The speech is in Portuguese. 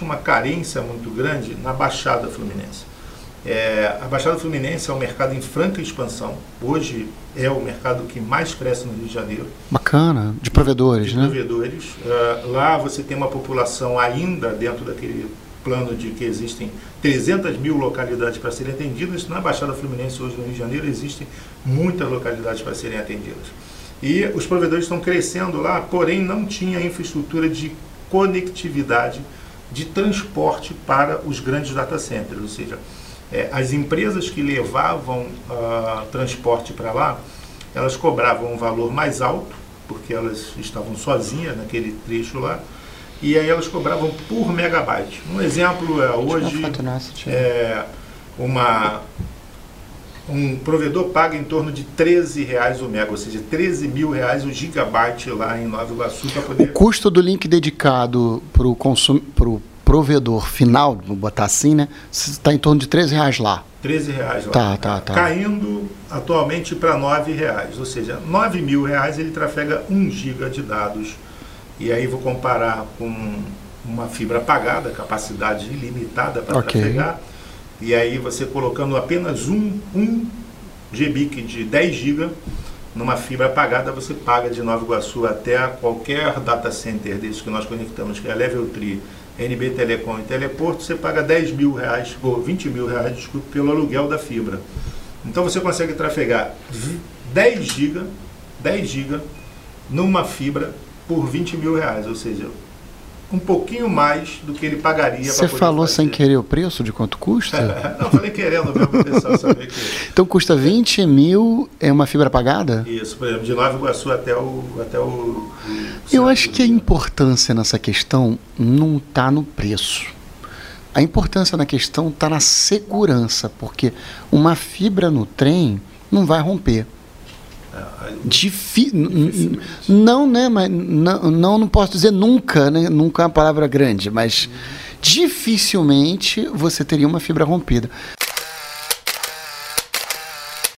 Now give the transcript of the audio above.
existe uma carência muito grande na Baixada Fluminense. É, a Baixada Fluminense é um mercado em franca expansão. Hoje é o mercado que mais cresce no Rio de Janeiro. Bacana, de provedores, de né? provedores. Uh, lá você tem uma população ainda dentro daquele plano de que existem 300 mil localidades para serem atendidas. Na Baixada Fluminense, hoje no Rio de Janeiro, existem muitas localidades para serem atendidas. E os provedores estão crescendo lá, porém não tinha infraestrutura de conectividade de transporte para os grandes data centers, ou seja, é, as empresas que levavam uh, transporte para lá, elas cobravam um valor mais alto, porque elas estavam sozinhas naquele trecho lá, e aí elas cobravam por megabyte. Um exemplo é hoje é, uma, um provedor paga em torno de 13 reais o mega, ou seja, 13 mil reais o gigabyte lá em Nova Iguaçu para poder... O custo do link dedicado para o pro provedor final, vou botar assim, né, está em torno de 13 reais lá. 13 reais lá. Tá, tá, tá. Caindo atualmente para 9 reais, ou seja, 9 mil reais ele trafega 1 giga de dados e aí vou comparar com uma fibra apagada, capacidade ilimitada para okay. trafegar. E aí você colocando apenas um, um GBIC de 10 GB numa fibra apagada, você paga de Nova Iguaçu até qualquer data center desses que nós conectamos, que é a Level 3, NB Telecom e Teleporto, você paga 10 mil reais, ou 20 mil reais, desculpe, pelo aluguel da fibra. Então você consegue trafegar 10 GB, 10 GB numa fibra por 20 mil reais, ou seja, um pouquinho mais do que ele pagaria. Você falou fazer. sem querer o preço de quanto custa? Não, falei querendo mesmo, pessoal saber que. Então custa 20 mil é uma fibra pagada? Isso, por exemplo, de Nova Iguaçu até o. Até o, o Eu acho que a importância nessa questão não está no preço. A importância na questão está na segurança, porque uma fibra no trem não vai romper. Difi não, né? Mas não, não, não posso dizer nunca, né? Nunca é uma palavra grande, mas dificilmente você teria uma fibra rompida.